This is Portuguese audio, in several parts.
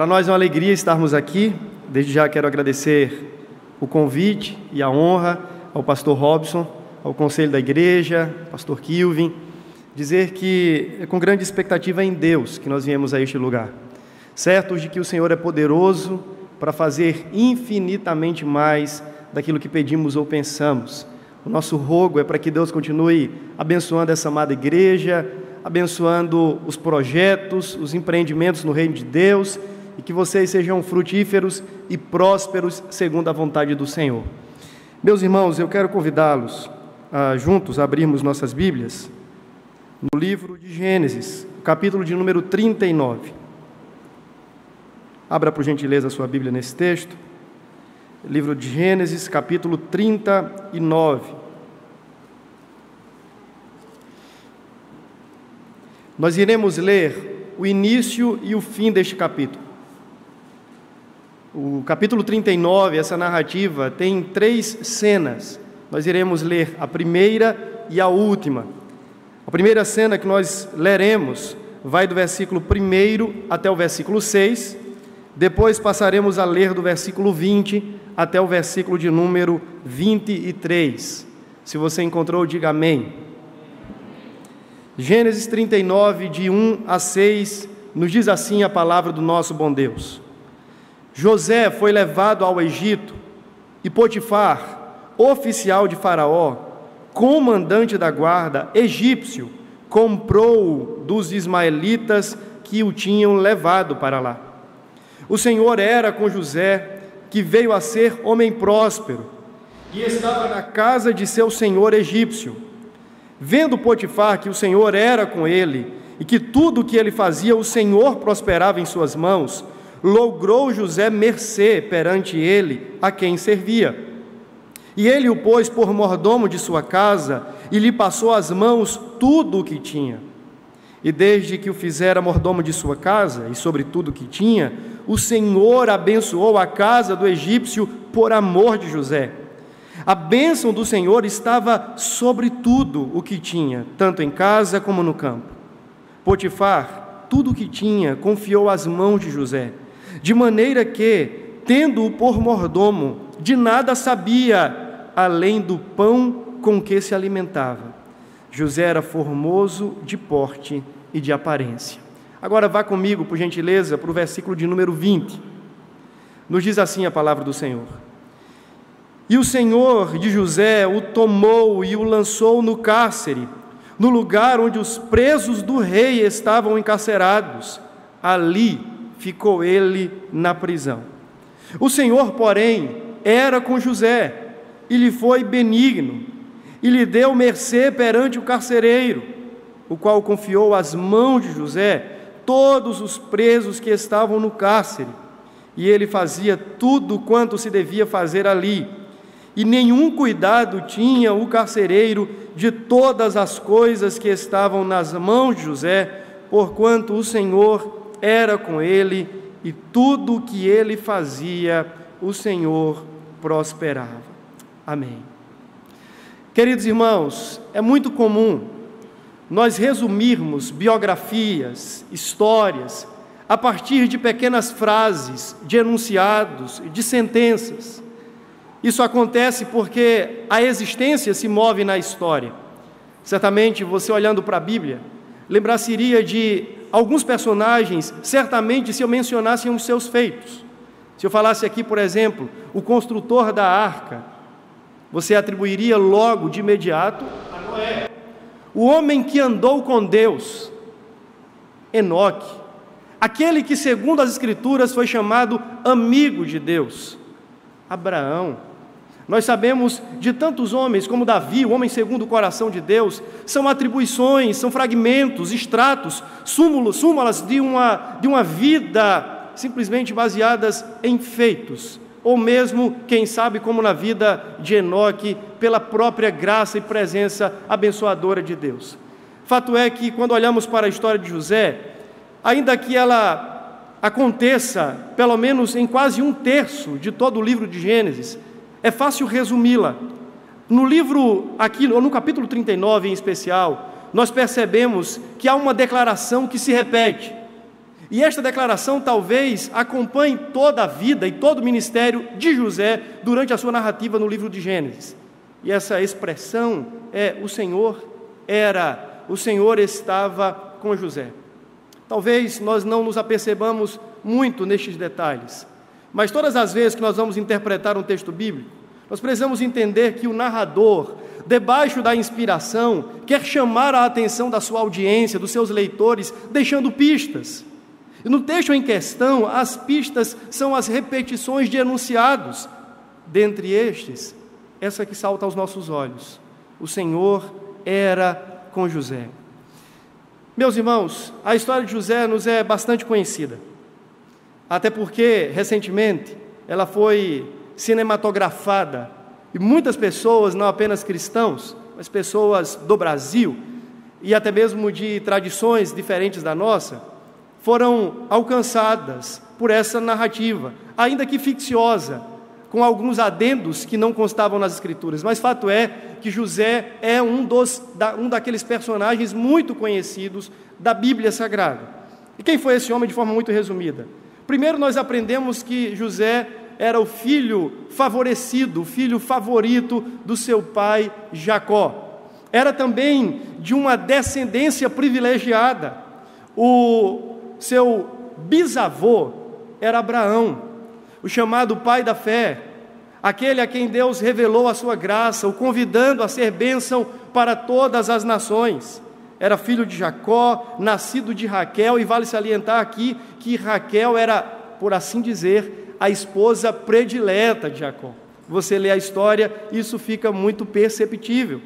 Para nós é uma alegria estarmos aqui. Desde já quero agradecer o convite e a honra ao pastor Robson, ao conselho da igreja, pastor Kilvin, dizer que é com grande expectativa em Deus que nós viemos a este lugar, certos de que o Senhor é poderoso para fazer infinitamente mais daquilo que pedimos ou pensamos. O nosso rogo é para que Deus continue abençoando essa amada igreja, abençoando os projetos, os empreendimentos no reino de Deus e que vocês sejam frutíferos e prósperos segundo a vontade do Senhor. Meus irmãos, eu quero convidá-los a juntos abrirmos nossas Bíblias no livro de Gênesis, capítulo de número 39. Abra por gentileza a sua Bíblia nesse texto. Livro de Gênesis, capítulo 39. Nós iremos ler o início e o fim deste capítulo. O capítulo 39, essa narrativa, tem três cenas. Nós iremos ler a primeira e a última. A primeira cena que nós leremos vai do versículo 1 até o versículo 6. Depois passaremos a ler do versículo 20 até o versículo de número 23. Se você encontrou, diga amém. Gênesis 39, de 1 a 6, nos diz assim a palavra do nosso bom Deus. José foi levado ao Egito e Potifar, oficial de Faraó, comandante da guarda egípcio, comprou-o dos ismaelitas que o tinham levado para lá. O Senhor era com José, que veio a ser homem próspero, e estava na casa de seu senhor egípcio. Vendo Potifar que o Senhor era com ele, e que tudo o que ele fazia o Senhor prosperava em suas mãos, logrou José mercê perante ele a quem servia. E ele o pôs por mordomo de sua casa e lhe passou às mãos tudo o que tinha. E desde que o fizera mordomo de sua casa e sobre tudo o que tinha, o Senhor abençoou a casa do egípcio por amor de José. A bênção do Senhor estava sobre tudo o que tinha, tanto em casa como no campo. Potifar, tudo o que tinha, confiou às mãos de José de maneira que, tendo-o por mordomo, de nada sabia além do pão com que se alimentava. José era formoso de porte e de aparência. Agora vá comigo, por gentileza, para o versículo de número 20. Nos diz assim a palavra do Senhor. E o Senhor de José o tomou e o lançou no cárcere, no lugar onde os presos do rei estavam encarcerados. Ali ficou ele na prisão. O Senhor, porém, era com José e lhe foi benigno e lhe deu mercê perante o carcereiro, o qual confiou às mãos de José todos os presos que estavam no cárcere. E ele fazia tudo quanto se devia fazer ali. E nenhum cuidado tinha o carcereiro de todas as coisas que estavam nas mãos de José, porquanto o Senhor era com ele e tudo o que ele fazia, o Senhor prosperava. Amém. Queridos irmãos, é muito comum nós resumirmos biografias, histórias, a partir de pequenas frases, de enunciados, de sentenças. Isso acontece porque a existência se move na história. Certamente você olhando para a Bíblia, lembrar-se-iria de alguns personagens, certamente, se eu mencionasse os seus feitos. Se eu falasse aqui, por exemplo, o construtor da arca, você atribuiria logo de imediato a Noé. O homem que andou com Deus, Enoque. Aquele que, segundo as Escrituras, foi chamado amigo de Deus, Abraão. Nós sabemos de tantos homens como Davi, o homem segundo o coração de Deus, são atribuições, são fragmentos, extratos, súmulos, súmulas de uma, de uma vida simplesmente baseadas em feitos, ou mesmo, quem sabe, como na vida de Enoque, pela própria graça e presença abençoadora de Deus. Fato é que, quando olhamos para a história de José, ainda que ela aconteça, pelo menos em quase um terço de todo o livro de Gênesis, é fácil resumi-la. No livro, aqui, ou no capítulo 39 em especial, nós percebemos que há uma declaração que se repete. E esta declaração talvez acompanhe toda a vida e todo o ministério de José durante a sua narrativa no livro de Gênesis. E essa expressão é: o Senhor era, o Senhor estava com José. Talvez nós não nos apercebamos muito nestes detalhes, mas todas as vezes que nós vamos interpretar um texto bíblico, nós precisamos entender que o narrador, debaixo da inspiração, quer chamar a atenção da sua audiência, dos seus leitores, deixando pistas. E no texto em questão, as pistas são as repetições de enunciados. Dentre estes, essa que salta aos nossos olhos: o Senhor era com José. Meus irmãos, a história de José nos é bastante conhecida, até porque, recentemente, ela foi cinematografada e muitas pessoas, não apenas cristãos, mas pessoas do Brasil e até mesmo de tradições diferentes da nossa, foram alcançadas por essa narrativa, ainda que ficciosa, com alguns adendos que não constavam nas Escrituras. Mas fato é que José é um, dos, um daqueles personagens muito conhecidos da Bíblia Sagrada. E quem foi esse homem de forma muito resumida? Primeiro, nós aprendemos que José era o filho favorecido, o filho favorito do seu pai Jacó. Era também de uma descendência privilegiada. O seu bisavô era Abraão, o chamado pai da fé, aquele a quem Deus revelou a sua graça, o convidando a ser bênção para todas as nações. Era filho de Jacó, nascido de Raquel, e vale salientar aqui que Raquel era, por assim dizer, a esposa predileta de Jacó. Você lê a história, isso fica muito perceptível.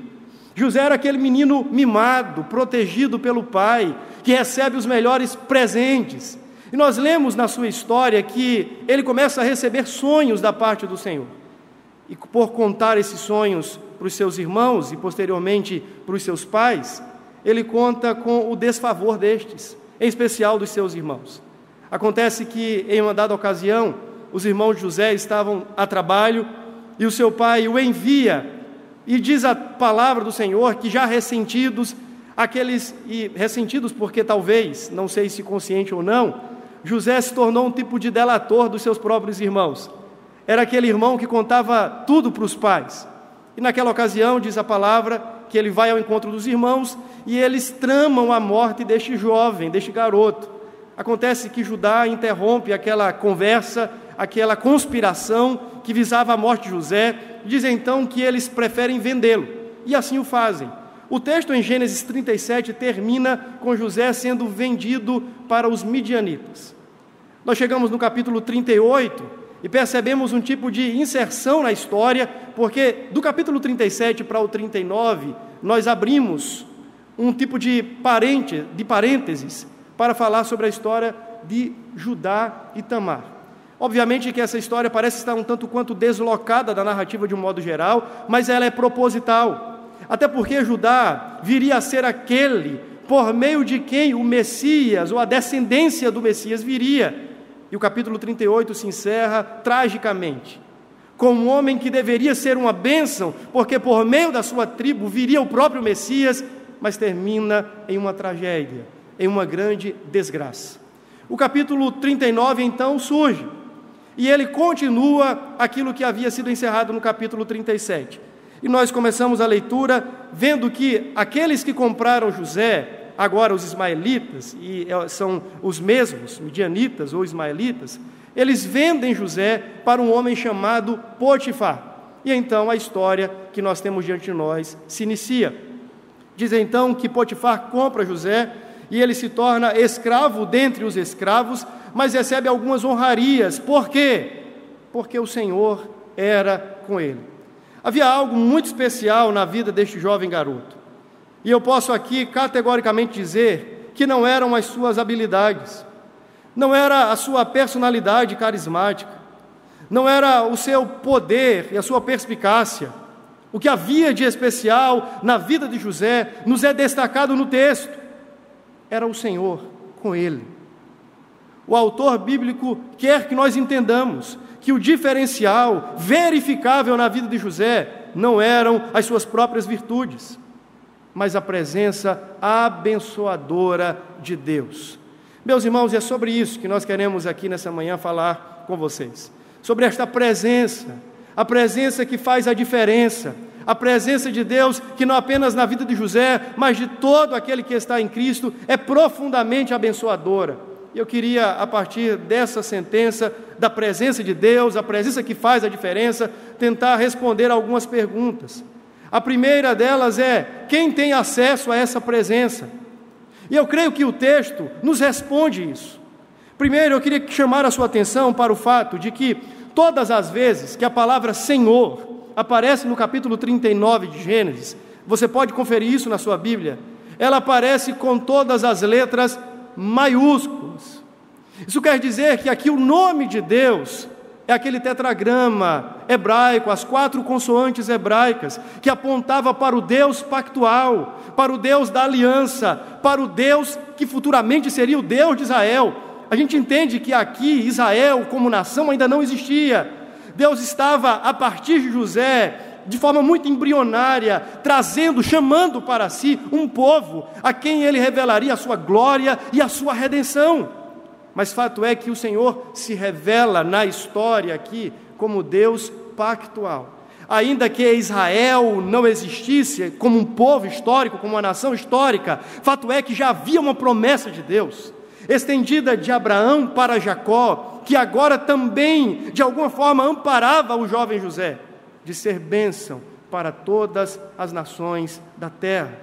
José era aquele menino mimado, protegido pelo pai, que recebe os melhores presentes. E nós lemos na sua história que ele começa a receber sonhos da parte do Senhor. E por contar esses sonhos para os seus irmãos e posteriormente para os seus pais, ele conta com o desfavor destes, em especial dos seus irmãos. Acontece que, em uma dada ocasião, os irmãos de José estavam a trabalho e o seu pai o envia e diz a palavra do Senhor que já ressentidos, aqueles e ressentidos porque talvez, não sei se consciente ou não, José se tornou um tipo de delator dos seus próprios irmãos. Era aquele irmão que contava tudo para os pais. E naquela ocasião, diz a palavra, que ele vai ao encontro dos irmãos e eles tramam a morte deste jovem, deste garoto. Acontece que Judá interrompe aquela conversa, aquela conspiração que visava a morte de José, diz então que eles preferem vendê-lo, e assim o fazem. O texto em Gênesis 37 termina com José sendo vendido para os midianitas. Nós chegamos no capítulo 38 e percebemos um tipo de inserção na história, porque do capítulo 37 para o 39, nós abrimos um tipo de, parente, de parênteses para falar sobre a história de Judá e Tamar. Obviamente que essa história parece estar um tanto quanto deslocada da narrativa de um modo geral, mas ela é proposital. Até porque Judá viria a ser aquele por meio de quem o Messias ou a descendência do Messias viria. E o capítulo 38 se encerra tragicamente, com um homem que deveria ser uma bênção, porque por meio da sua tribo viria o próprio Messias, mas termina em uma tragédia, em uma grande desgraça. O capítulo 39 então surge e ele continua aquilo que havia sido encerrado no capítulo 37. E nós começamos a leitura vendo que aqueles que compraram José, agora os ismaelitas, e é, são os mesmos, midianitas ou ismaelitas, eles vendem José para um homem chamado Potifar. E então a história que nós temos diante de nós se inicia. Diz então que Potifar compra José e ele se torna escravo dentre os escravos, mas recebe algumas honrarias. Por quê? Porque o Senhor era com ele. Havia algo muito especial na vida deste jovem garoto. E eu posso aqui categoricamente dizer que não eram as suas habilidades, não era a sua personalidade carismática, não era o seu poder e a sua perspicácia. O que havia de especial na vida de José nos é destacado no texto. Era o Senhor com ele. O autor bíblico quer que nós entendamos que o diferencial verificável na vida de José não eram as suas próprias virtudes, mas a presença abençoadora de Deus. Meus irmãos, é sobre isso que nós queremos aqui nessa manhã falar com vocês. Sobre esta presença, a presença que faz a diferença, a presença de Deus que não apenas na vida de José, mas de todo aquele que está em Cristo, é profundamente abençoadora. Eu queria, a partir dessa sentença, da presença de Deus, a presença que faz a diferença, tentar responder algumas perguntas. A primeira delas é: quem tem acesso a essa presença? E eu creio que o texto nos responde isso. Primeiro, eu queria chamar a sua atenção para o fato de que todas as vezes que a palavra Senhor aparece no capítulo 39 de Gênesis, você pode conferir isso na sua Bíblia, ela aparece com todas as letras maiúsculas. Isso quer dizer que aqui o nome de Deus é aquele tetragrama hebraico, as quatro consoantes hebraicas, que apontava para o Deus pactual, para o Deus da aliança, para o Deus que futuramente seria o Deus de Israel. A gente entende que aqui Israel, como nação, ainda não existia. Deus estava, a partir de José, de forma muito embrionária, trazendo, chamando para si um povo a quem ele revelaria a sua glória e a sua redenção. Mas fato é que o Senhor se revela na história aqui como Deus pactual. Ainda que Israel não existisse como um povo histórico, como uma nação histórica, fato é que já havia uma promessa de Deus, estendida de Abraão para Jacó, que agora também, de alguma forma, amparava o jovem José, de ser bênção para todas as nações da terra.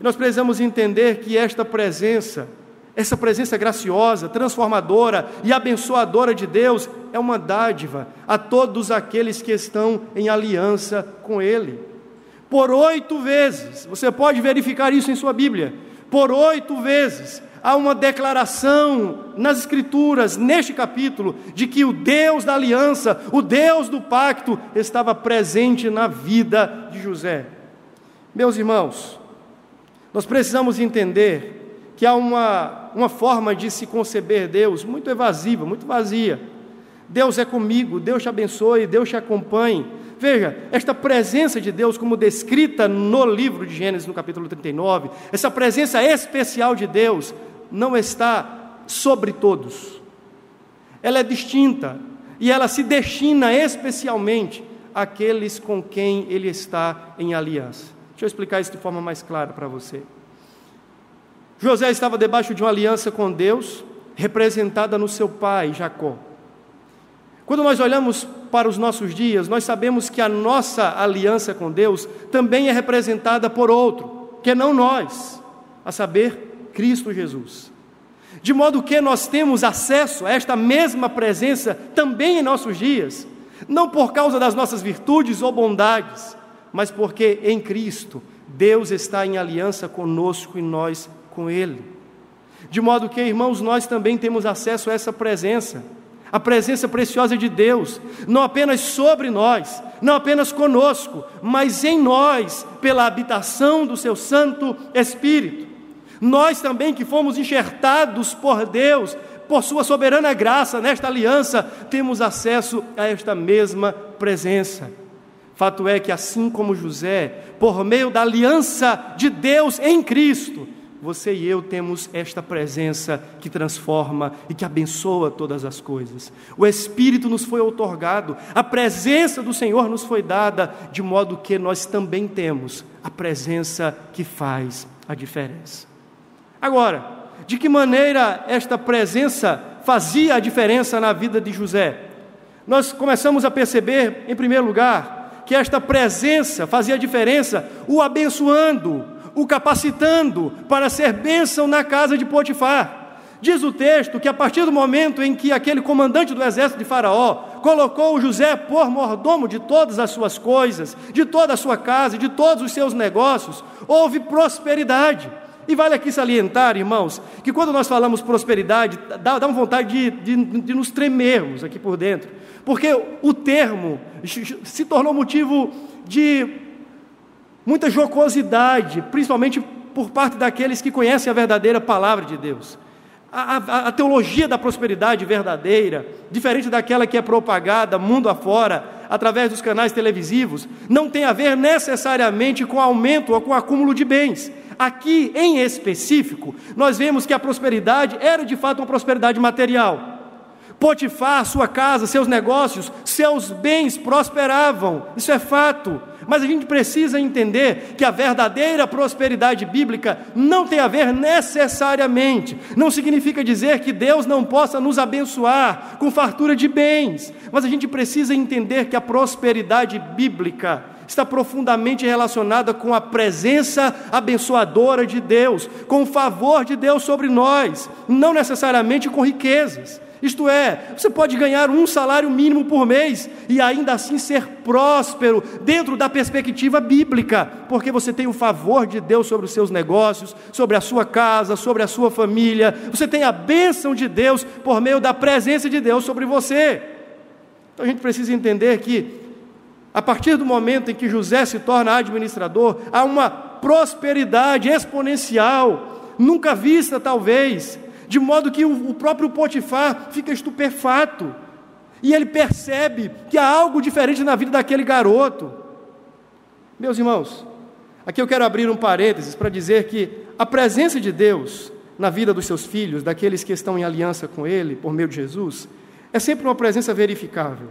E nós precisamos entender que esta presença, essa presença graciosa, transformadora e abençoadora de Deus é uma dádiva a todos aqueles que estão em aliança com Ele. Por oito vezes, você pode verificar isso em sua Bíblia, por oito vezes, há uma declaração nas Escrituras, neste capítulo, de que o Deus da aliança, o Deus do pacto, estava presente na vida de José. Meus irmãos, nós precisamos entender que há uma, uma forma de se conceber Deus muito evasiva, muito vazia. Deus é comigo, Deus te abençoe, Deus te acompanhe. Veja, esta presença de Deus, como descrita no livro de Gênesis, no capítulo 39, essa presença especial de Deus não está sobre todos. Ela é distinta e ela se destina especialmente àqueles com quem ele está em aliança. Deixa eu explicar isso de forma mais clara para você. José estava debaixo de uma aliança com Deus, representada no seu pai, Jacó. Quando nós olhamos para os nossos dias, nós sabemos que a nossa aliança com Deus também é representada por outro, que não nós, a saber, Cristo Jesus. De modo que nós temos acesso a esta mesma presença também em nossos dias, não por causa das nossas virtudes ou bondades, mas porque em Cristo Deus está em aliança conosco e nós com Ele. De modo que, irmãos, nós também temos acesso a essa presença, a presença preciosa de Deus, não apenas sobre nós, não apenas conosco, mas em nós, pela habitação do Seu Santo Espírito. Nós também que fomos enxertados por Deus, por Sua soberana graça nesta aliança, temos acesso a esta mesma presença. Fato é que, assim como José, por meio da aliança de Deus em Cristo, você e eu temos esta presença que transforma e que abençoa todas as coisas. O Espírito nos foi otorgado, a presença do Senhor nos foi dada, de modo que nós também temos a presença que faz a diferença. Agora, de que maneira esta presença fazia a diferença na vida de José? Nós começamos a perceber, em primeiro lugar, que esta presença fazia a diferença, o abençoando, o capacitando para ser bênção na casa de Potifar. Diz o texto que a partir do momento em que aquele comandante do exército de Faraó colocou José por mordomo de todas as suas coisas, de toda a sua casa, de todos os seus negócios, houve prosperidade. E vale aqui salientar, irmãos, que quando nós falamos prosperidade, dá, dá uma vontade de, de, de nos tremermos aqui por dentro, porque o termo se tornou motivo de muita jocosidade, principalmente por parte daqueles que conhecem a verdadeira palavra de Deus. A, a, a, teologia da prosperidade verdadeira, diferente daquela que é propagada mundo afora, através dos canais televisivos, não tem a ver necessariamente com aumento ou com acúmulo de bens. Aqui, em específico, nós vemos que a prosperidade era de fato uma prosperidade material. Potifar, sua casa, seus negócios, seus bens prosperavam, isso é fato. Mas a gente precisa entender que a verdadeira prosperidade bíblica não tem a ver necessariamente, não significa dizer que Deus não possa nos abençoar com fartura de bens, mas a gente precisa entender que a prosperidade bíblica está profundamente relacionada com a presença abençoadora de Deus, com o favor de Deus sobre nós, não necessariamente com riquezas. Isto é, você pode ganhar um salário mínimo por mês e ainda assim ser próspero dentro da perspectiva bíblica, porque você tem o favor de Deus sobre os seus negócios, sobre a sua casa, sobre a sua família, você tem a bênção de Deus por meio da presença de Deus sobre você. Então a gente precisa entender que, a partir do momento em que José se torna administrador, há uma prosperidade exponencial, nunca vista talvez, de modo que o próprio Potifar fica estupefato, e ele percebe que há algo diferente na vida daquele garoto. Meus irmãos, aqui eu quero abrir um parênteses para dizer que a presença de Deus na vida dos seus filhos, daqueles que estão em aliança com Ele, por meio de Jesus, é sempre uma presença verificável.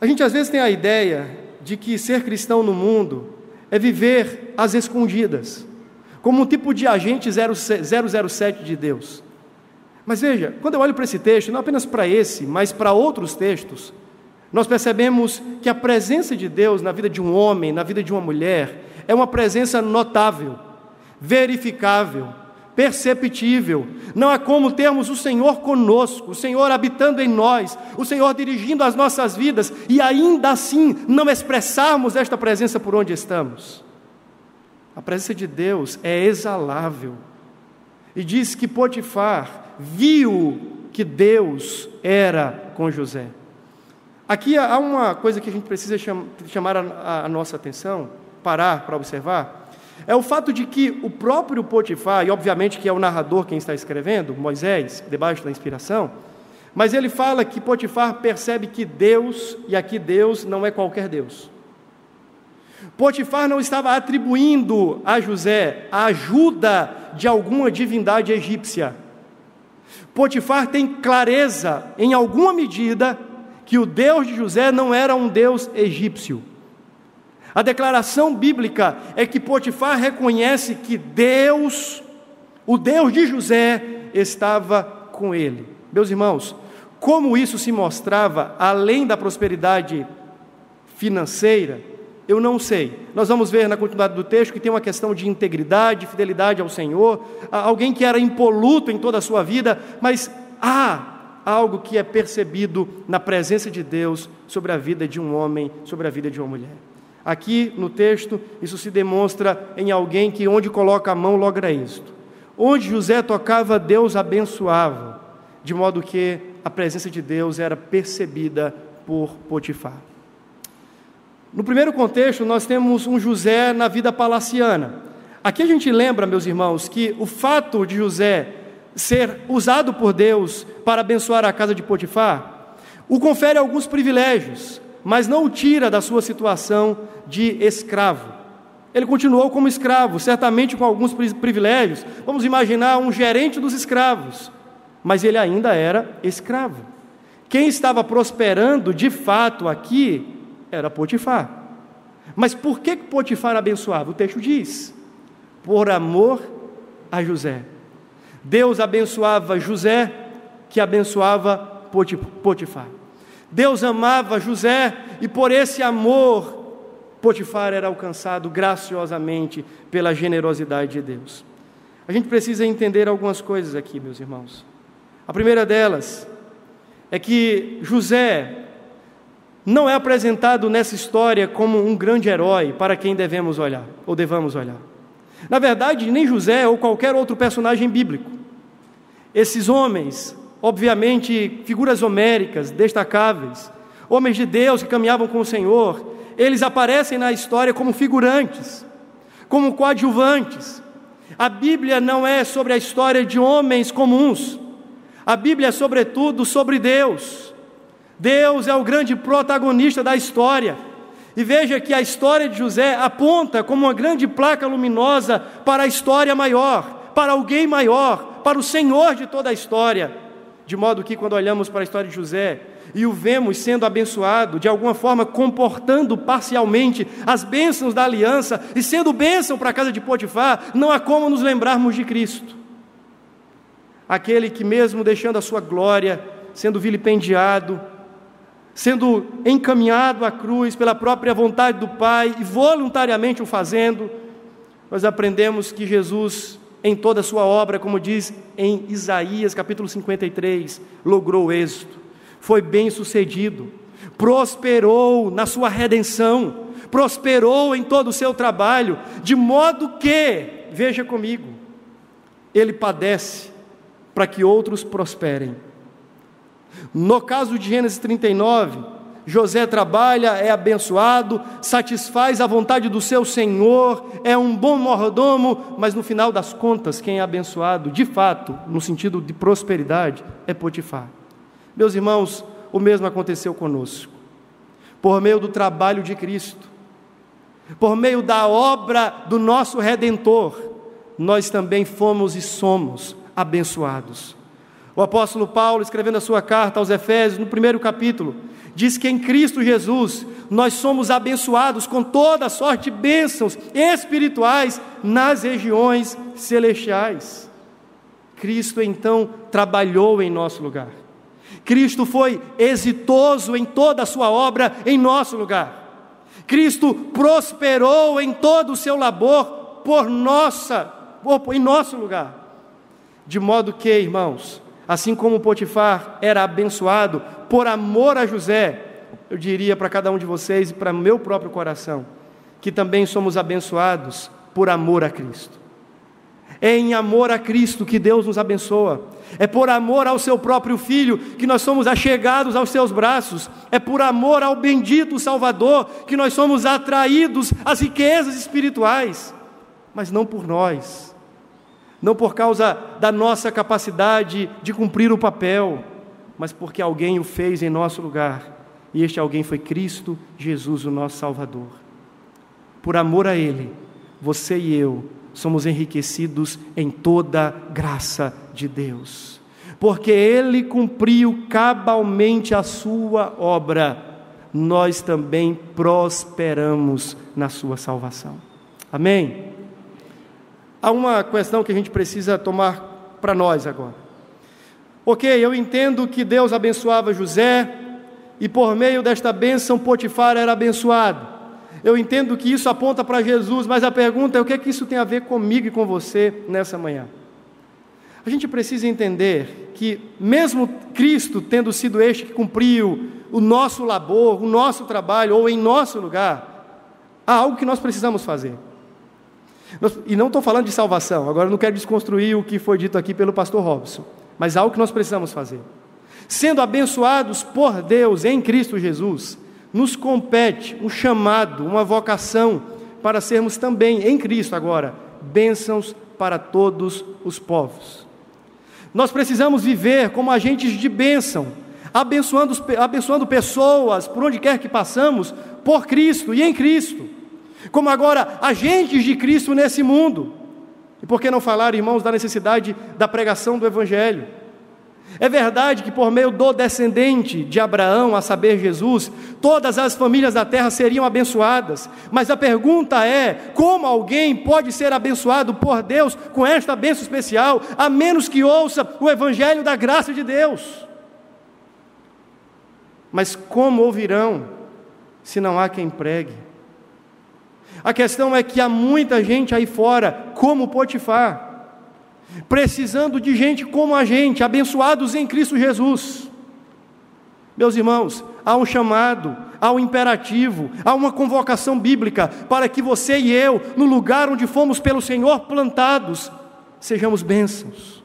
A gente às vezes tem a ideia de que ser cristão no mundo é viver às escondidas, como um tipo de agente 007 de Deus. Mas veja, quando eu olho para esse texto, não apenas para esse, mas para outros textos, nós percebemos que a presença de Deus na vida de um homem, na vida de uma mulher, é uma presença notável, verificável, perceptível. Não há como termos o Senhor conosco, o Senhor habitando em nós, o Senhor dirigindo as nossas vidas e ainda assim não expressarmos esta presença por onde estamos. A presença de Deus é exalável. E diz que Potifar viu que Deus era com José. Aqui há uma coisa que a gente precisa chamar a, nossa atenção, parar para observar, é o fato de que o próprio Potifar, e obviamente que é o narrador quem está escrevendo, Moisés, debaixo da inspiração, mas ele fala que Potifar percebe que Deus, e aqui Deus não é qualquer Deus. Potifar não estava atribuindo a José a ajuda de alguma divindade egípcia. Potifar tem clareza, em alguma medida, que o Deus de José não era um Deus egípcio. A declaração bíblica é que Potifar reconhece que Deus, o Deus de José, estava com ele. Meus irmãos, como isso se mostrava além da prosperidade financeira, eu não sei. Nós vamos ver na continuidade do texto que tem uma questão de integridade, fidelidade ao Senhor, alguém que era impoluto em toda a sua vida, mas há algo que é percebido na presença de Deus sobre a vida de um homem, sobre a vida de uma mulher. Aqui no texto, isso se demonstra em alguém que onde coloca a mão logra êxito. Onde José tocava, Deus abençoava, de modo que a presença de Deus era percebida por Potifar. No primeiro contexto, nós temos um José na vida palaciana. Aqui a gente lembra, meus irmãos, que o fato de José ser usado por Deus para abençoar a casa de Potifar, o confere alguns privilégios, mas não o tira da sua situação de escravo. Ele continuou como escravo, certamente com alguns privilégios. Vamos imaginar um gerente dos escravos, mas ele ainda era escravo. Quem estava prosperando de fato aqui era Potifar. Mas por que Potifar abençoava? O texto diz: por amor a José. Deus abençoava José, que abençoava Potifar. Deus amava José e por esse amor Potifar era alcançado graciosamente pela generosidade de Deus. A gente precisa entender algumas coisas aqui, meus irmãos. A primeira delas é que José não é apresentado nessa história como um grande herói para quem devemos olhar, ou devamos olhar. Na verdade, nem José ou qualquer outro personagem bíblico. Esses homens, obviamente, figuras homéricas, destacáveis, homens de Deus que caminhavam com o Senhor, eles aparecem na história como figurantes, como coadjuvantes. A Bíblia não é sobre a história de homens comuns. A Bíblia é, sobretudo, sobre Deus Deus é o grande protagonista da história. E veja que a história de José aponta como uma grande placa luminosa para a história maior, para alguém maior, para o Senhor de toda a história. De modo que, quando olhamos para a história de José e o vemos sendo abençoado, de alguma forma comportando parcialmente as bênçãos da aliança e sendo bênção para a casa de Potifar, não há como nos lembrarmos de Cristo. Aquele que, mesmo deixando a sua glória, sendo vilipendiado, sendo encaminhado à cruz pela própria vontade do Pai e voluntariamente o fazendo, nós aprendemos que Jesus, em toda a sua obra, como diz em Isaías capítulo 53, logrou êxito, foi bem sucedido, prosperou na sua redenção, prosperou em todo o seu trabalho, de modo que, veja comigo, ele padece para que outros prosperem. No caso de Gênesis 39, José trabalha, é abençoado, satisfaz a vontade do seu Senhor, é um bom mordomo, mas no final das contas, quem é abençoado, de fato, no sentido de prosperidade, é Potifar. Meus irmãos, o mesmo aconteceu conosco. Por meio do trabalho de Cristo, por meio da obra do nosso Redentor, nós também fomos e somos abençoados. O apóstolo Paulo, escrevendo a sua carta aos Efésios, no primeiro capítulo, diz que em Cristo Jesus nós somos abençoados com toda sorte de bênçãos espirituais nas regiões celestiais. Cristo então trabalhou em nosso lugar. Cristo foi exitoso em toda a sua obra em nosso lugar. Cristo prosperou em todo o seu labor por nossa, em nosso lugar. De modo que, irmãos, assim como Potifar era abençoado por amor a José, eu diria para cada um de vocês e para meu próprio coração, que também somos abençoados por amor a Cristo. É em amor a Cristo que Deus nos abençoa. É por amor ao seu próprio Filho que nós somos achegados aos seus braços. É por amor ao bendito Salvador que nós somos atraídos às riquezas espirituais. Mas não por nós, não por causa da nossa capacidade de cumprir o papel, mas porque alguém o fez em nosso lugar, e este alguém foi Cristo Jesus, o nosso Salvador. Por amor a Ele, você e eu somos enriquecidos em toda graça de Deus, porque Ele cumpriu cabalmente a Sua obra, nós também prosperamos na Sua salvação. Amém? Há uma questão que a gente precisa tomar para nós agora. Ok, eu entendo que Deus abençoava José e por meio desta bênção Potifar era abençoado. Eu entendo que isso aponta para Jesus, mas a pergunta é o que é que isso tem a ver comigo e com você nessa manhã? A gente precisa entender que, mesmo Cristo tendo sido este que cumpriu o nosso labor, o nosso trabalho, ou em nosso lugar, há algo que nós precisamos fazer. E não estou falando de salvação, agora não quero desconstruir o que foi dito aqui pelo pastor Robson, mas algo que nós precisamos fazer. Sendo abençoados por Deus em Cristo Jesus, nos compete um chamado, uma vocação para sermos também em Cristo agora bênçãos para todos os povos. Nós precisamos viver como agentes de bênção, abençoando, abençoando pessoas por onde quer que passamos, por Cristo e em Cristo como agora agentes de Cristo nesse mundo. E por que não falar, irmãos, da necessidade da pregação do Evangelho? É verdade que por meio do descendente de Abraão, a saber, Jesus, todas as famílias da terra seriam abençoadas, mas a pergunta é: como alguém pode ser abençoado por Deus com esta bênção especial, a menos que ouça o Evangelho da graça de Deus? Mas como ouvirão se não há quem pregue? A questão é que há muita gente aí fora, como Potifar, precisando de gente como a gente, abençoados em Cristo Jesus. Meus irmãos, há um chamado, há um imperativo, há uma convocação bíblica para que você e eu, no lugar onde fomos pelo Senhor plantados, sejamos bênçãos.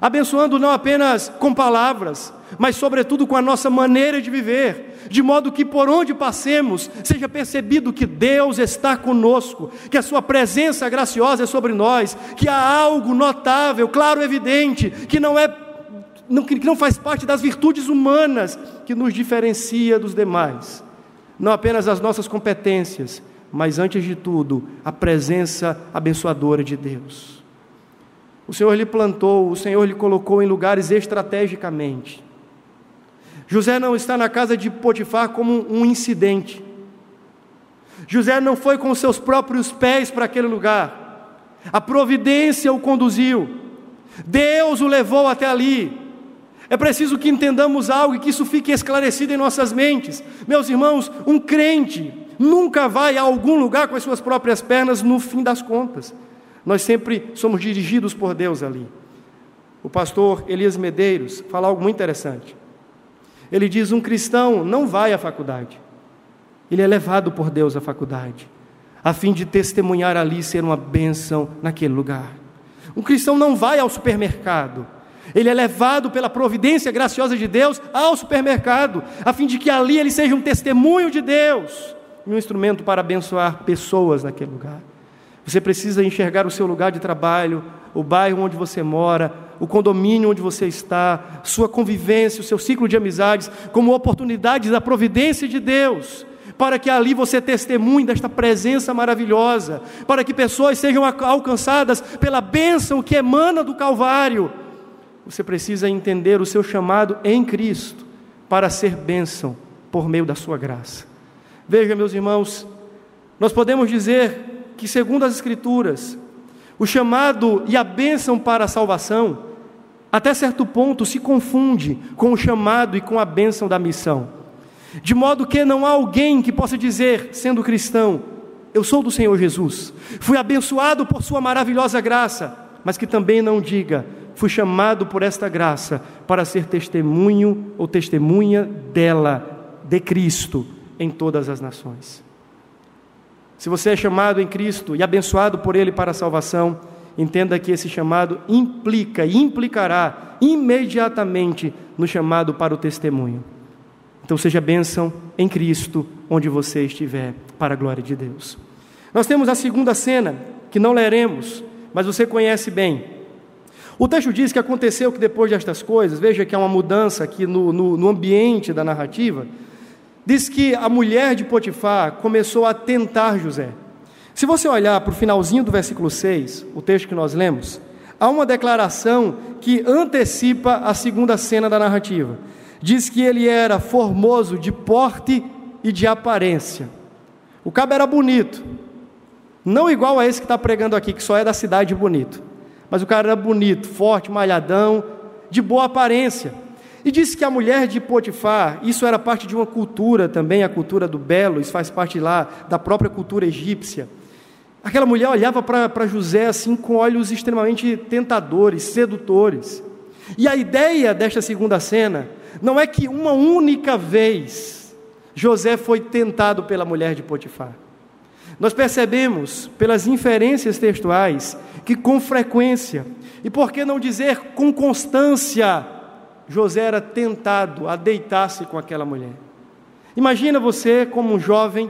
Abençoando não apenas com palavras, mas sobretudo com a nossa maneira de viver, de modo que por onde passemos, seja percebido que Deus está conosco, que a Sua presença graciosa é sobre nós, que há algo notável, claro, evidente, que não é que não faz parte das virtudes humanas que nos diferencia dos demais, não apenas as nossas competências, mas antes de tudo, a presença abençoadora de Deus. O Senhor lhe plantou, o Senhor lhe colocou em lugares estrategicamente. José não está na casa de Potifar como um incidente. José não foi com seus próprios pés para aquele lugar. A providência o conduziu. Deus o levou até ali. É preciso que entendamos algo e que isso fique esclarecido em nossas mentes. Meus irmãos, um crente nunca vai a algum lugar com as suas próprias pernas no fim das contas. Nós sempre somos dirigidos por Deus ali. O pastor Elias Medeiros fala algo muito interessante. Ele diz: um cristão não vai à faculdade, ele é levado por Deus à faculdade, a fim de testemunhar ali ser uma bênção naquele lugar. Um cristão não vai ao supermercado, ele é levado pela providência graciosa de Deus ao supermercado, a fim de que ali ele seja um testemunho de Deus e um instrumento para abençoar pessoas naquele lugar. Você precisa enxergar o seu lugar de trabalho, o bairro onde você mora, o condomínio onde você está, sua convivência, o seu ciclo de amizades, como oportunidades da providência de Deus, para que ali você testemunhe desta presença maravilhosa, para que pessoas sejam alcançadas pela bênção que emana do Calvário. Você precisa entender o seu chamado em Cristo para ser bênção por meio da sua graça. Veja, meus irmãos, nós podemos dizer que, segundo as Escrituras, o chamado e a bênção para a salvação, até certo ponto, se confunde com o chamado e com a bênção da missão. De modo que não há alguém que possa dizer, sendo cristão, eu sou do Senhor Jesus, fui abençoado por Sua maravilhosa graça, mas que também não diga, fui chamado por esta graça para ser testemunho ou testemunha dela, de Cristo, em todas as nações. Se você é chamado em Cristo e abençoado por Ele para a salvação, entenda que esse chamado implica e implicará imediatamente no chamado para o testemunho. Então seja bênção em Cristo onde você estiver, para a glória de Deus. Nós temos a segunda cena, que não leremos, mas você conhece bem. O texto diz que aconteceu que depois destas coisas, veja que há uma mudança aqui no, no, no ambiente da narrativa, diz que a mulher de Potifar começou a tentar José. Se você olhar para o finalzinho do versículo 6, o texto que nós lemos, há uma declaração que antecipa a segunda cena da narrativa. Diz que ele era formoso de porte e de aparência. O cabo era bonito, não igual a esse que está pregando aqui, que só é da cidade bonito, mas o cara era bonito, forte, malhadão, de boa aparência. E disse que a mulher de Potifar, isso era parte de uma cultura também, a cultura do belo, isso faz parte lá da própria cultura egípcia. Aquela mulher olhava para José assim com olhos extremamente tentadores, sedutores. E a ideia desta segunda cena não é que uma única vez José foi tentado pela mulher de Potifar. Nós percebemos pelas inferências textuais que com frequência, e por que não dizer com constância, José era tentado a deitar-se com aquela mulher. Imagina você como um jovem,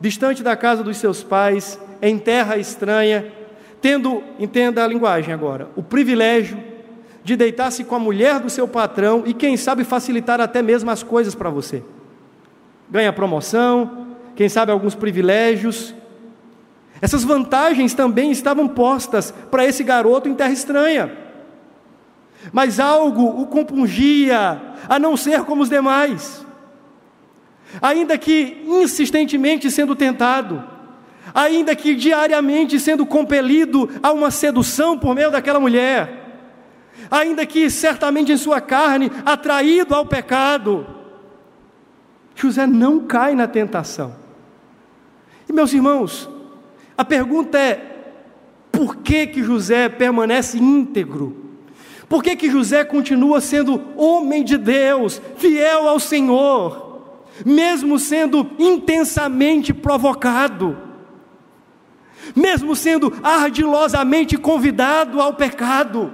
distante da casa dos seus pais, em terra estranha, tendo, entenda a linguagem agora, o privilégio de deitar-se com a mulher do seu patrão e, quem sabe, facilitar até mesmo as coisas para você. Ganha promoção, quem sabe alguns privilégios. Essas vantagens também estavam postas para esse garoto em terra estranha mas algo o compungia a não ser como os demais. Ainda que insistentemente sendo tentado, ainda que diariamente sendo compelido a uma sedução por meio daquela mulher, ainda que certamente em sua carne atraído ao pecado, José não cai na tentação. E meus irmãos, a pergunta é: por que que José permanece íntegro? Por que, que José continua sendo homem de Deus, fiel ao Senhor, mesmo sendo intensamente provocado, mesmo sendo ardilosamente convidado ao pecado?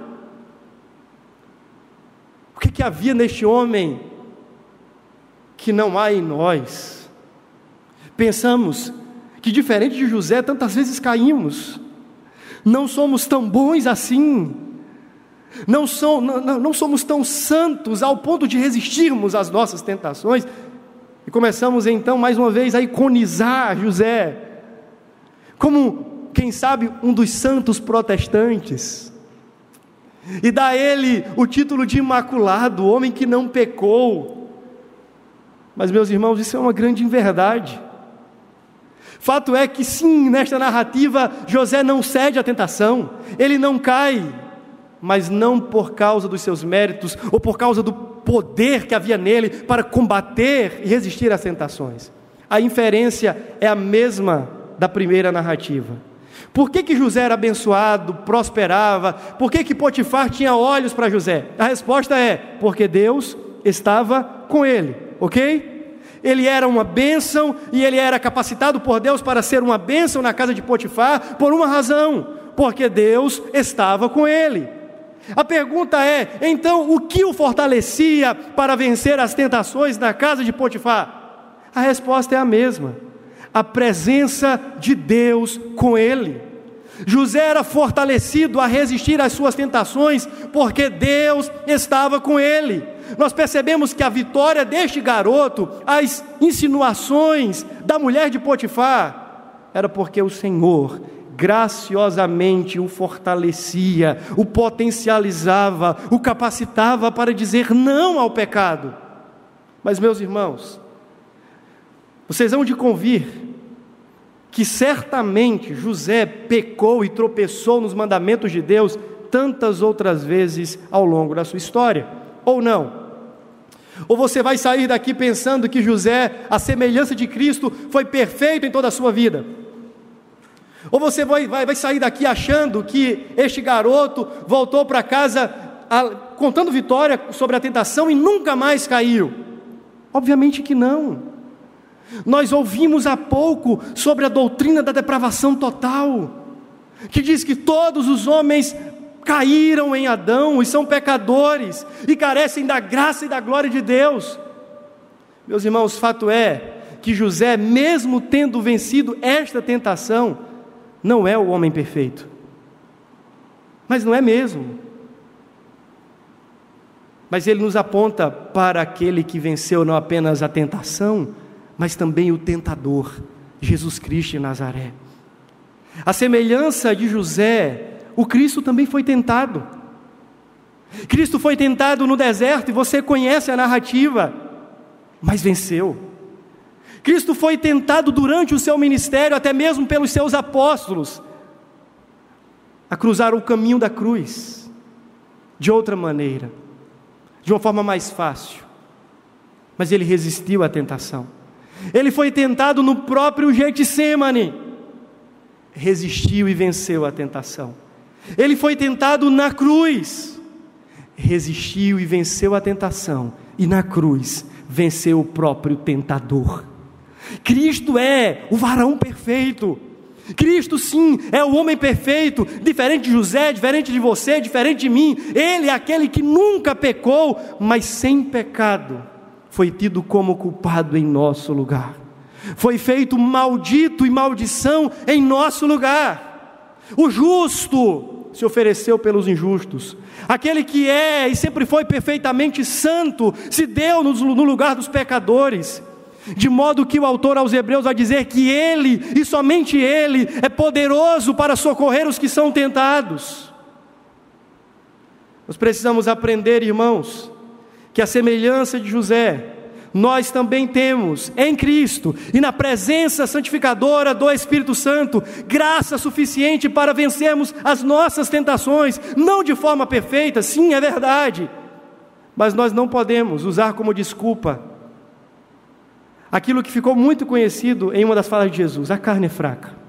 O que, que havia neste homem que não há em nós? Pensamos que, diferente de José, tantas vezes caímos, não somos tão bons assim Não, são, não, não somos tão santos ao ponto de resistirmos às nossas tentações. E começamos então, mais uma vez, a iconizar José, como, quem sabe, um dos santos protestantes. E dá a ele o título de imaculado, homem que não pecou. Mas, meus irmãos, isso é uma grande inverdade. Fato é que, sim, nesta narrativa, José não cede à tentação, ele não cai, mas não por causa dos seus méritos ou por causa do poder que havia nele para combater e resistir às tentações. A inferência é a mesma da primeira narrativa. Por que, que José era abençoado, prosperava? Por que, que Potifar tinha olhos para José? A resposta é: porque Deus estava com ele, ok? ele era uma bênção e ele era capacitado por Deus para ser uma bênção na casa de Potifar por uma razão, porque Deus estava com ele. A pergunta é: então, o que o fortalecia para vencer as tentações na casa de Potifar? A resposta é a mesma: a presença de Deus com ele. José era fortalecido a resistir às suas tentações, porque Deus estava com ele nós percebemos que a vitória deste garoto, as insinuações da mulher de Potifar, era porque o Senhor graciosamente o fortalecia, o potencializava, o capacitava para dizer não ao pecado. Mas, meus irmãos, vocês vão de convir que certamente José pecou e tropeçou nos mandamentos de Deus tantas outras vezes ao longo da sua história, ou não? Ou você vai sair daqui pensando que José, a semelhança de Cristo, foi perfeito em toda a sua vida? Ou você vai, vai, vai sair daqui achando que este garoto voltou para casa a, contando vitória sobre a tentação e nunca mais caiu? Obviamente que não. Nós ouvimos há pouco sobre a doutrina da depravação total, que diz que todos os homens caíram em Adão e são pecadores e carecem da graça e da glória de Deus. Meus irmãos, fato é que José, mesmo tendo vencido esta tentação, não é o homem perfeito. Mas não é mesmo. Mas ele nos aponta para aquele que venceu não apenas a tentação, mas também o tentador, Jesus Cristo de Nazaré. A semelhança de José o Cristo também foi tentado. Cristo foi tentado no deserto e você conhece a narrativa, mas venceu. Cristo foi tentado durante o seu ministério, até mesmo pelos seus apóstolos, a cruzar o caminho da cruz de outra maneira, de uma forma mais fácil. Mas ele resistiu à tentação. Ele foi tentado no próprio Getsemane, resistiu e venceu a tentação. Ele foi tentado na cruz, resistiu e venceu a tentação, e na cruz venceu o próprio tentador. Cristo é o varão perfeito. Cristo, sim, é o homem perfeito, diferente de José, diferente de você, diferente de mim. Ele é aquele que nunca pecou, mas sem pecado foi tido como culpado em nosso lugar. Foi feito maldito e maldição em nosso lugar. O justo se ofereceu pelos injustos. Aquele que é e sempre foi perfeitamente santo se deu no lugar dos pecadores. De modo que o autor aos Hebreus vai dizer que ele, e somente ele, é poderoso para socorrer os que são tentados. Nós precisamos aprender, irmãos, que a semelhança de José, nós também temos em Cristo e na presença santificadora do Espírito Santo graça suficiente para vencermos as nossas tentações, não de forma perfeita, sim, é verdade, mas nós não podemos usar como desculpa aquilo que ficou muito conhecido em uma das falas de Jesus: a carne é fraca.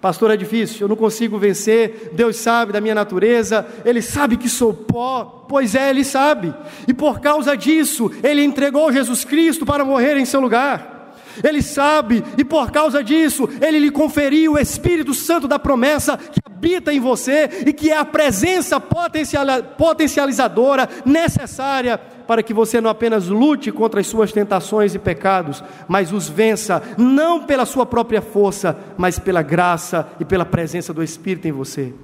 Pastor, é difícil, eu não consigo vencer. Deus sabe da minha natureza, Ele sabe que sou pó. Pois é, Ele sabe. E por causa disso, Ele entregou Jesus Cristo para morrer em seu lugar. Ele sabe, e por causa disso, Ele lhe conferiu o Espírito Santo da promessa que habita em você e que é a presença potencializadora necessária para que você não apenas lute contra as suas tentações e pecados, mas os vença, não pela sua própria força, mas pela graça e pela presença do Espírito em você.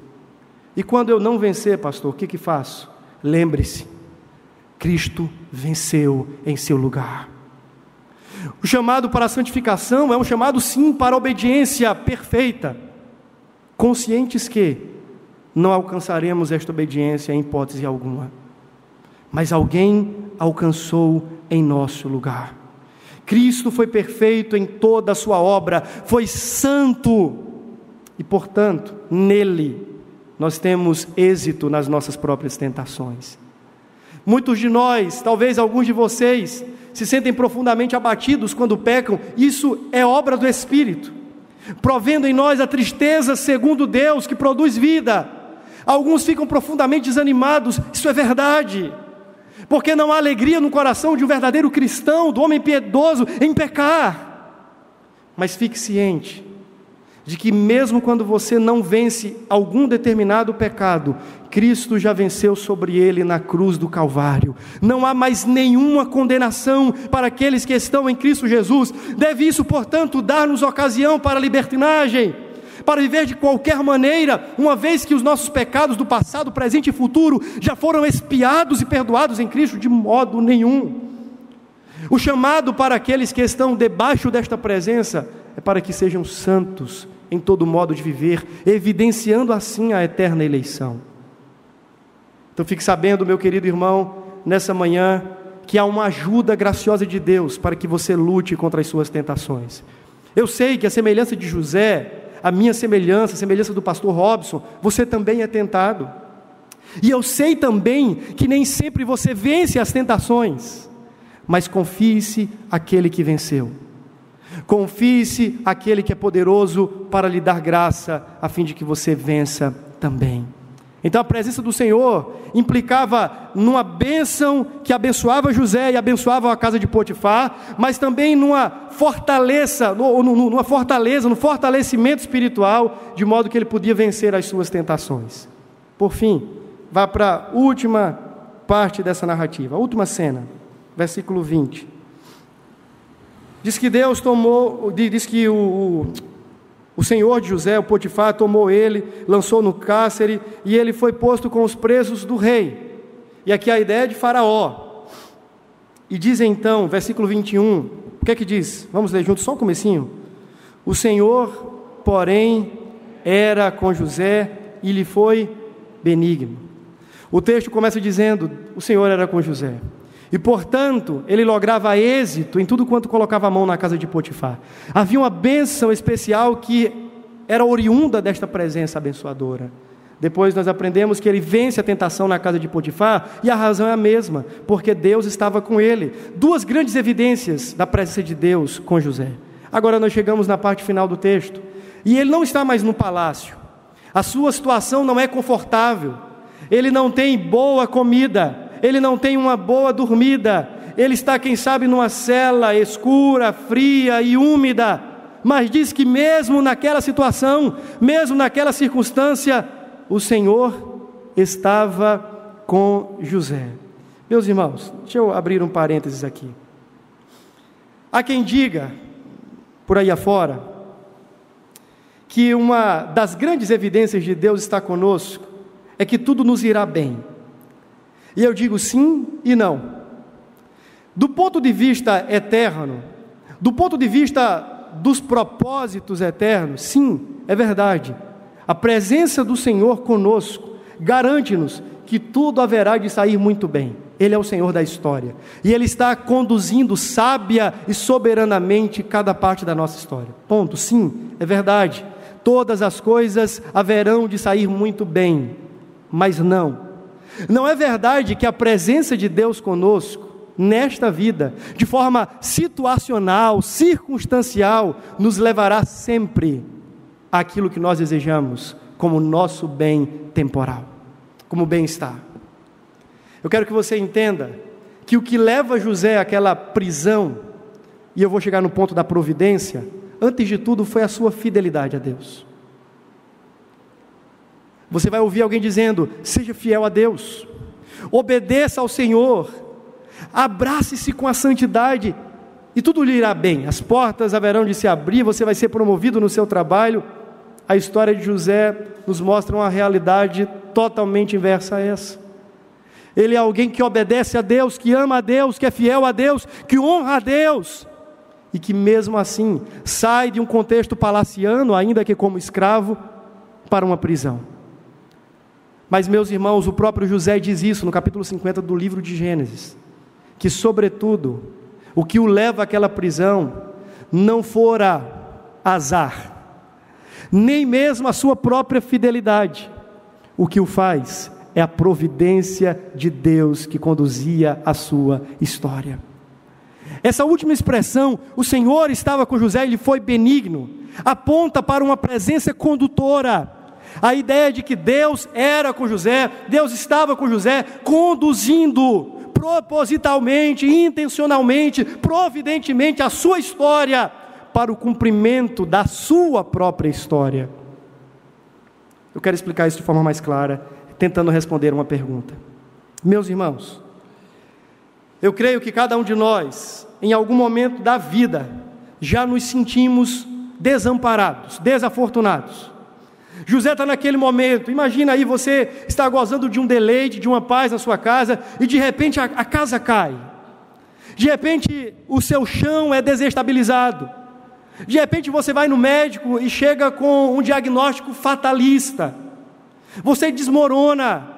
E quando eu não vencer, pastor, o que, que faço? Lembre-se, Cristo venceu em seu lugar. O chamado para a santificação é um chamado, sim, para a obediência perfeita, conscientes que não alcançaremos esta obediência em hipótese alguma, mas alguém alcançou em nosso lugar. Cristo foi perfeito em toda a sua obra, foi santo, e portanto, nele nós temos êxito nas nossas próprias tentações. Muitos de nós, talvez alguns de vocês, se sentem profundamente abatidos quando pecam, isso é obra do Espírito, provendo em nós a tristeza segundo Deus que produz vida. Alguns ficam profundamente desanimados, isso é verdade, porque não há alegria no coração de um verdadeiro cristão, do homem piedoso, em pecar. Mas fique ciente, de que mesmo quando você não vence algum determinado pecado, Cristo já venceu sobre ele na cruz do Calvário. Não há mais nenhuma condenação para aqueles que estão em Cristo Jesus. Deve isso, portanto, dar-nos ocasião para a libertinagem, para viver de qualquer maneira, uma vez que os nossos pecados do passado, presente e futuro já foram expiados e perdoados em Cristo de modo nenhum. O chamado para aqueles que estão debaixo desta presença é para que sejam santos em todo modo de viver, evidenciando assim a eterna eleição. Então fique sabendo, meu querido irmão, nessa manhã, que há uma ajuda graciosa de Deus para que você lute contra as suas tentações. Eu sei que a semelhança de José, a minha semelhança, a semelhança do pastor Robson, você também é tentado. E eu sei também que nem sempre você vence as tentações, mas confie-se aquele que venceu. Confie-se aquele que é poderoso para lhe dar graça, a fim de que você vença também. Então a presença do Senhor implicava numa bênção que abençoava José e abençoava a casa de Potifar, mas também numa fortaleza, numa fortaleza, no fortalecimento espiritual, de modo que ele podia vencer as suas tentações. Por fim, vá para a última parte dessa narrativa, a última cena, versículo 20. Diz que Deus tomou, diz que o, o, o senhor de José, o Potifar, tomou ele, lançou no cárcere e ele foi posto com os presos do rei. E aqui a ideia é de Faraó. E diz então, versículo 21, o que é que diz? Vamos ler juntos só o comecinho. O Senhor, porém, era com José e lhe foi benigno. O texto começa dizendo: o Senhor era com José. E, portanto, ele lograva êxito em tudo quanto colocava a mão na casa de Potifar. Havia uma bênção especial que era oriunda desta presença abençoadora. Depois nós aprendemos que ele vence a tentação na casa de Potifar, e a razão é a mesma, porque Deus estava com ele. Duas grandes evidências da presença de Deus com José. Agora nós chegamos na parte final do texto, e ele não está mais no palácio. A sua situação não é confortável. Ele não tem boa comida, ele não tem uma boa dormida, ele está, quem sabe, numa cela escura, fria e úmida, mas diz que mesmo naquela situação, mesmo naquela circunstância, o Senhor estava com José. Meus irmãos, deixa eu abrir um parênteses aqui. Há quem diga, por aí afora, que uma das grandes evidências de Deus está conosco é que tudo nos irá bem. E eu digo sim e não. Do ponto de vista eterno, do ponto de vista dos propósitos eternos, sim, é verdade. A presença do Senhor conosco garante-nos que tudo haverá de sair muito bem. Ele é o Senhor da história. E Ele está conduzindo sábia e soberanamente cada parte da nossa história. Ponto. Sim, é verdade. Todas as coisas haverão de sair muito bem. Mas não. Não é verdade que a presença de Deus conosco, nesta vida, de forma situacional, circunstancial, nos levará sempre àquilo que nós desejamos como nosso bem temporal, como bem-estar. Eu quero que você entenda que o que leva José àquela prisão, e eu vou chegar no ponto da providência, antes de tudo foi a sua fidelidade a Deus. Você vai ouvir alguém dizendo: seja fiel a Deus, obedeça ao Senhor, abrace-se com a santidade, e tudo lhe irá bem. As portas haverão de se abrir, você vai ser promovido no seu trabalho. a história de José nos mostra uma realidade totalmente inversa a essa. Ele é alguém que obedece a Deus, que ama a Deus, que é fiel a Deus, que honra a Deus, e que mesmo assim sai de um contexto palaciano, ainda que como escravo, para uma prisão. Mas, meus irmãos, o próprio José diz isso no capítulo 50 do livro de Gênesis: que, sobretudo, o que o leva àquela prisão não fora azar, nem mesmo a sua própria fidelidade. O que o faz é a providência de Deus que conduzia a sua história. Essa última expressão, o Senhor estava com José, ele foi benigno, aponta para uma presença condutora. A ideia de que Deus era com José, Deus estava com José, conduzindo propositalmente, intencionalmente, providentemente a sua história para o cumprimento da sua própria história. Eu quero explicar isso de forma mais clara, tentando responder uma pergunta. Meus irmãos, eu creio que cada um de nós, em algum momento da vida, já nos sentimos desamparados, desafortunados. José está naquele momento, imagina aí você está gozando de um deleite, de uma paz na sua casa, e de repente a, a casa cai. De repente o seu chão é desestabilizado. De repente você vai no médico e chega com um diagnóstico fatalista. Você desmorona,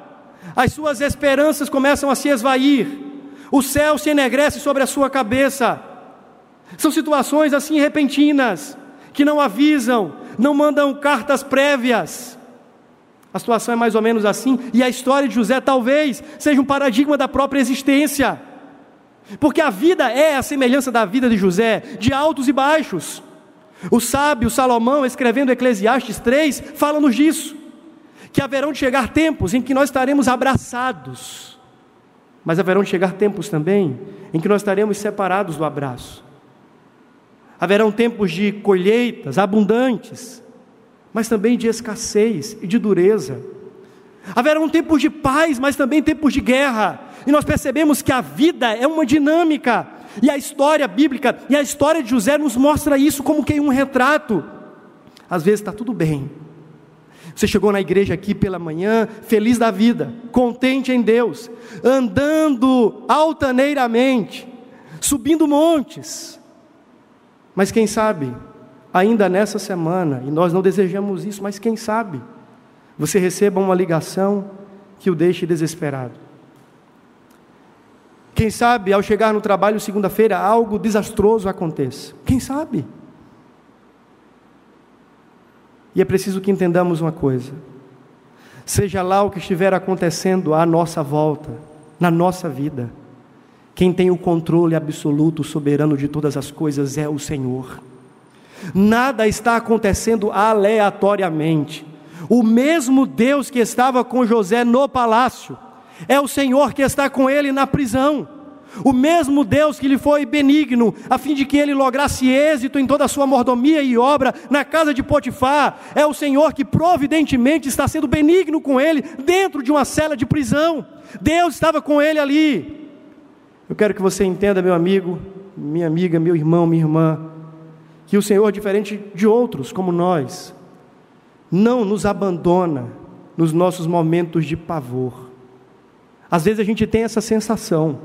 as suas esperanças começam a se esvair, o céu se enegrece sobre a sua cabeça. São situações assim repentinas, que não avisam, não mandam cartas prévias. A situação é mais ou menos assim, e a história de José talvez seja um paradigma da própria existência, porque a vida é a semelhança da vida de José, de altos e baixos. O sábio Salomão, escrevendo Eclesiastes 3, fala-nos disso, que haverão de chegar tempos em que nós estaremos abraçados, mas haverão de chegar tempos também em que nós estaremos separados do abraço. Haverão tempos de colheitas abundantes, mas também de escassez e de dureza. Haverão tempos de paz, mas também tempos de guerra. E nós percebemos que a vida é uma dinâmica. E a história bíblica e a história de José nos mostra isso como que um retrato. Às vezes está tudo bem. Você chegou na igreja aqui pela manhã, feliz da vida, contente em Deus, andando altaneiramente, subindo montes, mas quem sabe, ainda nessa semana, e nós não desejamos isso, mas quem sabe, você receba uma ligação que o deixe desesperado. Quem sabe, ao chegar no trabalho segunda-feira, algo desastroso aconteça. Quem sabe? E é preciso que entendamos uma coisa: seja lá o que estiver acontecendo à nossa volta, na nossa vida, quem tem o controle absoluto, soberano de todas as coisas é o Senhor. Nada está acontecendo aleatoriamente. O mesmo Deus que estava com José no palácio, é o Senhor que está com ele na prisão. O mesmo Deus que lhe foi benigno, a fim de que ele lograsse êxito em toda a sua mordomia e obra na casa de Potifar, é o Senhor que providentemente está sendo benigno com ele dentro de uma cela de prisão. Deus estava com ele ali. Eu quero que você entenda, meu amigo, minha amiga, meu irmão, minha irmã, que o Senhor, diferente de outros como nós, não nos abandona nos nossos momentos de pavor. Às vezes a gente tem essa sensação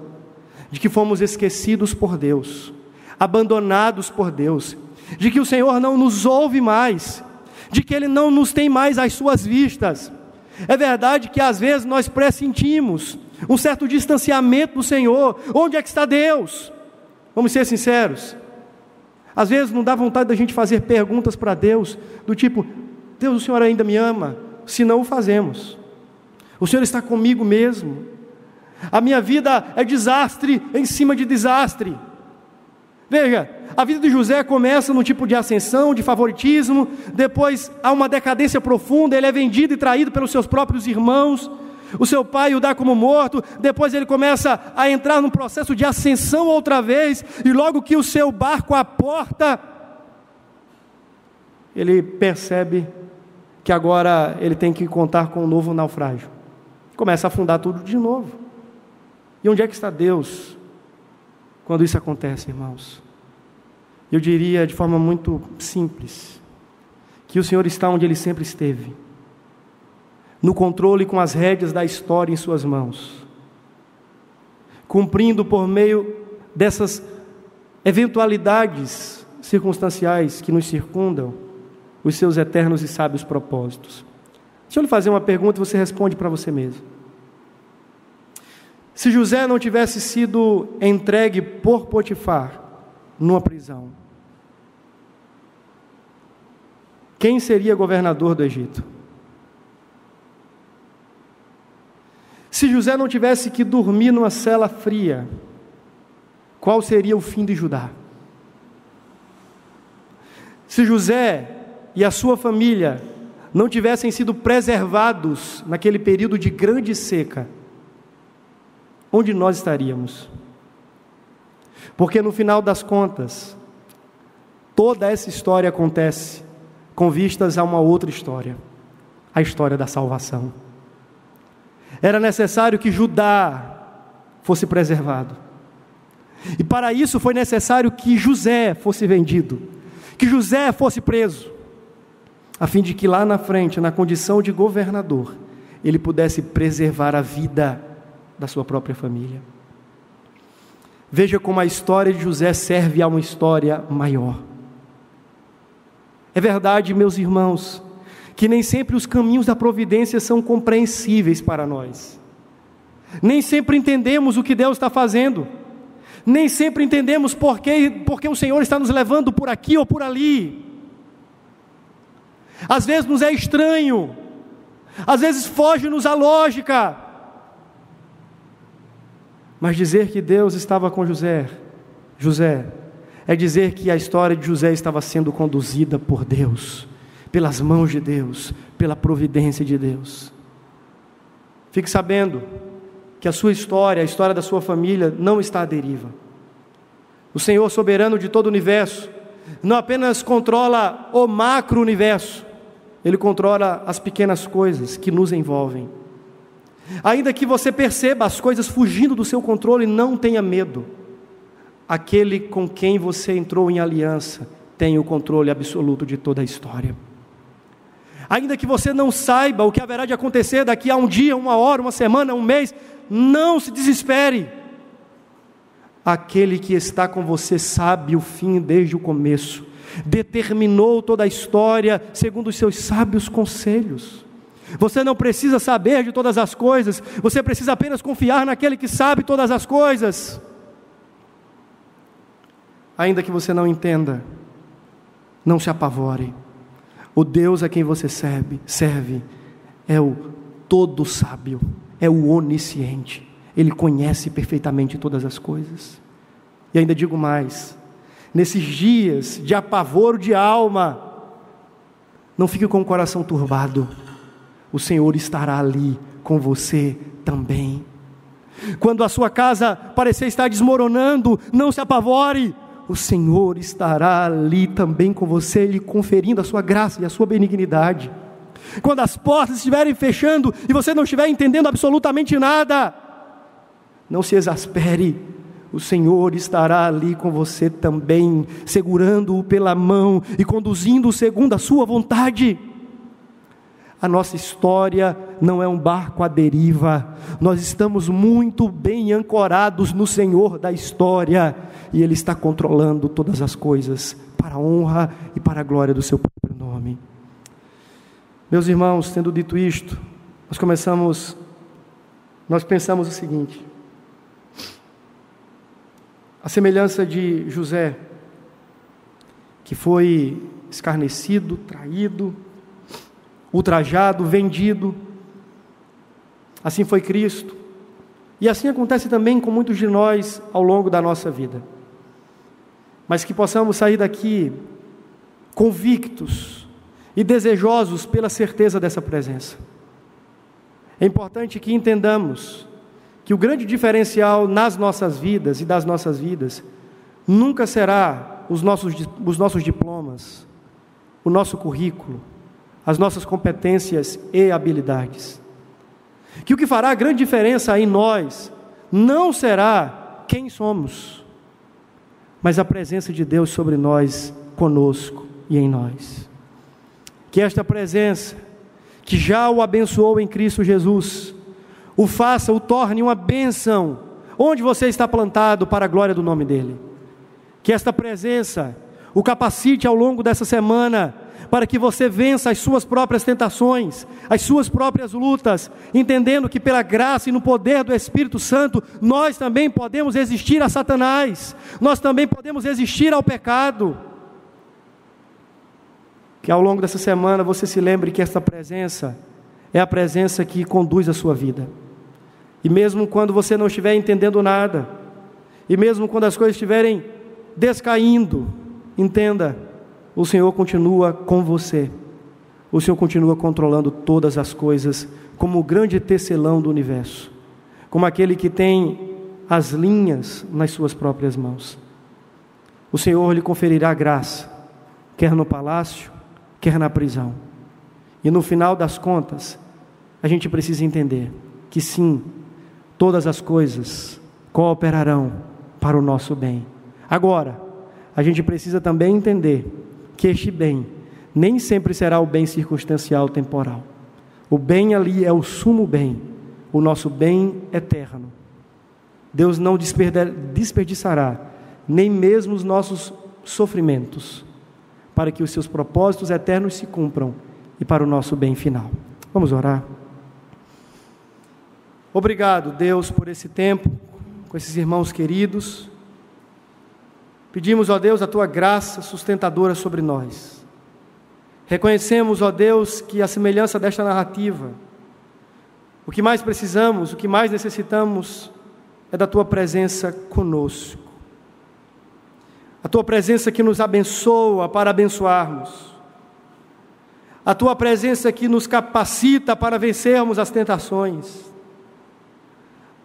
de que fomos esquecidos por Deus, abandonados por Deus, de que o Senhor não nos ouve mais, de que Ele não nos tem mais às suas vistas. É verdade que às vezes nós pressentimos um certo distanciamento do Senhor. Onde é que está Deus? Vamos ser sinceros. Às vezes não dá vontade da gente fazer perguntas para Deus, do tipo: Deus, o Senhor ainda me ama? Se não o fazemos. O Senhor está comigo mesmo. A minha vida é desastre em cima de desastre. Veja, a vida de José começa num tipo de ascensão, de favoritismo, depois há uma decadência profunda, ele é vendido e traído pelos seus próprios irmãos, o seu pai o dá como morto, depois ele começa a entrar num processo de ascensão outra vez, e logo que o seu barco aporta, ele percebe que agora ele tem que contar com um novo naufrágio. Começa a afundar tudo de novo. E onde é que está Deus quando isso acontece, irmãos? Eu diria de forma muito simples que o Senhor está onde Ele sempre esteve no controle com as rédeas da história em Suas mãos, cumprindo por meio dessas eventualidades circunstanciais que nos circundam os seus eternos e sábios propósitos. Deixa eu lhe fazer uma pergunta e você responde para você mesmo. Se José não tivesse sido entregue por Potifar numa prisão, quem seria governador do Egito? Se José não tivesse que dormir numa cela fria, qual seria o fim de Judá? Se José e a sua família não tivessem sido preservados naquele período de grande seca, onde nós estaríamos? Porque no final das contas, toda essa história acontece com vistas a uma outra história a história da salvação. Era necessário que Judá fosse preservado. E para isso foi necessário que José fosse vendido, que José fosse preso, a fim de que lá na frente, na condição de governador, ele pudesse preservar a vida da sua própria família. Veja como a história de José serve a uma história maior. É verdade, meus irmãos, que nem sempre os caminhos da providência são compreensíveis para nós. Nem sempre entendemos o que Deus está fazendo. Nem sempre entendemos por que, o Senhor está nos levando por aqui ou por ali. Às vezes nos é estranho, às vezes foge-nos a lógica. Mas dizer que Deus estava com José, José, é dizer que a história de José estava sendo conduzida por Deus pelas mãos de Deus, pela providência de Deus. Fique sabendo que a sua história, a história da sua família, não está à deriva. O Senhor soberano de todo o universo não apenas controla o macro-universo, Ele controla as pequenas coisas que nos envolvem. Ainda que você perceba as coisas fugindo do seu controle, não tenha medo. Aquele com quem você entrou em aliança tem o controle absoluto de toda a história ainda que você não saiba o que haverá de acontecer daqui a um dia, uma hora, uma semana, um mês, não se desespere. Aquele que está com você sabe o fim desde o começo, determinou toda a história segundo os seus sábios conselhos. Você não precisa saber de todas as coisas, você precisa apenas confiar naquele que sabe todas as coisas. Ainda que você não entenda, não se apavore. O Deus a quem você serve, serve é o todo sábio, é o onisciente. Ele conhece perfeitamente todas as coisas. E ainda digo mais: nesses dias de apavoro de alma, não fique com o coração turbado. O Senhor estará ali com você também. Quando a sua casa parecer estar desmoronando, não se apavore, o Senhor estará ali também com você, lhe conferindo a sua graça e a sua benignidade. Quando as portas estiverem fechando e você não estiver entendendo absolutamente nada, não se exaspere, o Senhor estará ali com você também, segurando-o pela mão e conduzindo-o segundo a sua vontade. A nossa história não é um barco à deriva, nós estamos muito bem ancorados no Senhor da história, e Ele está controlando todas as coisas para a honra e para a glória do Seu próprio nome. Meus irmãos, tendo dito isto, nós começamos, nós pensamos o seguinte: a semelhança de José, que foi escarnecido, traído, ultrajado, vendido. Assim foi Cristo. E assim acontece também com muitos de nós ao longo da nossa vida. Mas que possamos sair daqui convictos e desejosos pela certeza dessa presença. É importante que entendamos que o grande diferencial nas nossas vidas e das nossas vidas nunca será os nossos, os nossos diplomas, o nosso currículo, as nossas competências e habilidades. Que o que fará grande diferença em nós não será quem somos, mas a presença de Deus sobre nós, conosco e em nós. que esta presença, que já o abençoou em Cristo Jesus, o faça, o torne uma bênção, onde você está plantado para a glória do nome dEle. Que esta presença o capacite ao longo dessa semana para que você vença as suas próprias tentações, as suas próprias lutas, entendendo que pela graça e no poder do Espírito Santo, nós também podemos resistir a Satanás, nós também podemos resistir ao pecado. Que ao longo dessa semana você se lembre que esta presença é a presença que conduz a sua vida. E mesmo quando você não estiver entendendo nada, e mesmo quando as coisas estiverem descaindo, entenda, o Senhor continua com você. O Senhor continua controlando todas as coisas, como o grande tecelão do universo, como aquele que tem as linhas nas suas próprias mãos. O Senhor lhe conferirá graça, quer no palácio, quer na prisão. E no final das contas, a gente precisa entender que sim, todas as coisas cooperarão para o nosso bem. Agora, a gente precisa também entender que este bem nem sempre será o bem circunstancial temporal. O bem ali é o sumo bem, o nosso bem eterno. Deus não desperdiçará nem mesmo os nossos sofrimentos, para que os seus propósitos eternos se cumpram e para o nosso bem final. Vamos orar. Obrigado, Deus, por esse tempo, com esses irmãos queridos. Pedimos, ó Deus, a tua graça sustentadora sobre nós. Reconhecemos, ó Deus, que a semelhança desta narrativa, o que mais precisamos, o que mais necessitamos é da tua presença conosco. A tua presença que nos abençoa para abençoarmos. A tua presença que nos capacita para vencermos as tentações.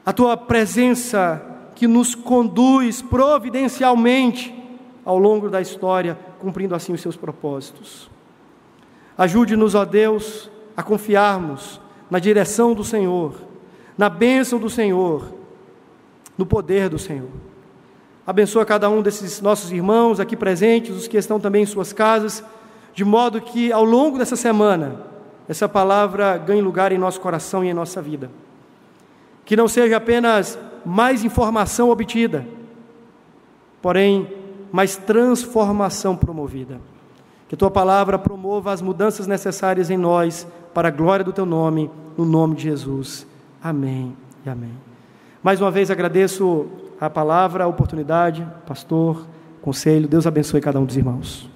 A tua presença que nos conduz providencialmente ao longo da história, cumprindo assim os seus propósitos. Ajude-nos, ó Deus, a confiarmos na direção do Senhor, na bênção do Senhor, no poder do Senhor. Abençoa cada um desses nossos irmãos aqui presentes, os que estão também em suas casas, de modo que ao longo dessa semana, essa palavra ganhe lugar em nosso coração e em nossa vida. Que não seja apenas mais informação obtida, porém, mais transformação promovida. Que tua palavra promova as mudanças necessárias em nós, para a glória do teu nome, no nome de Jesus. Amém e amém. Mais uma vez agradeço a palavra, a oportunidade, pastor, conselho. Deus abençoe cada um dos irmãos.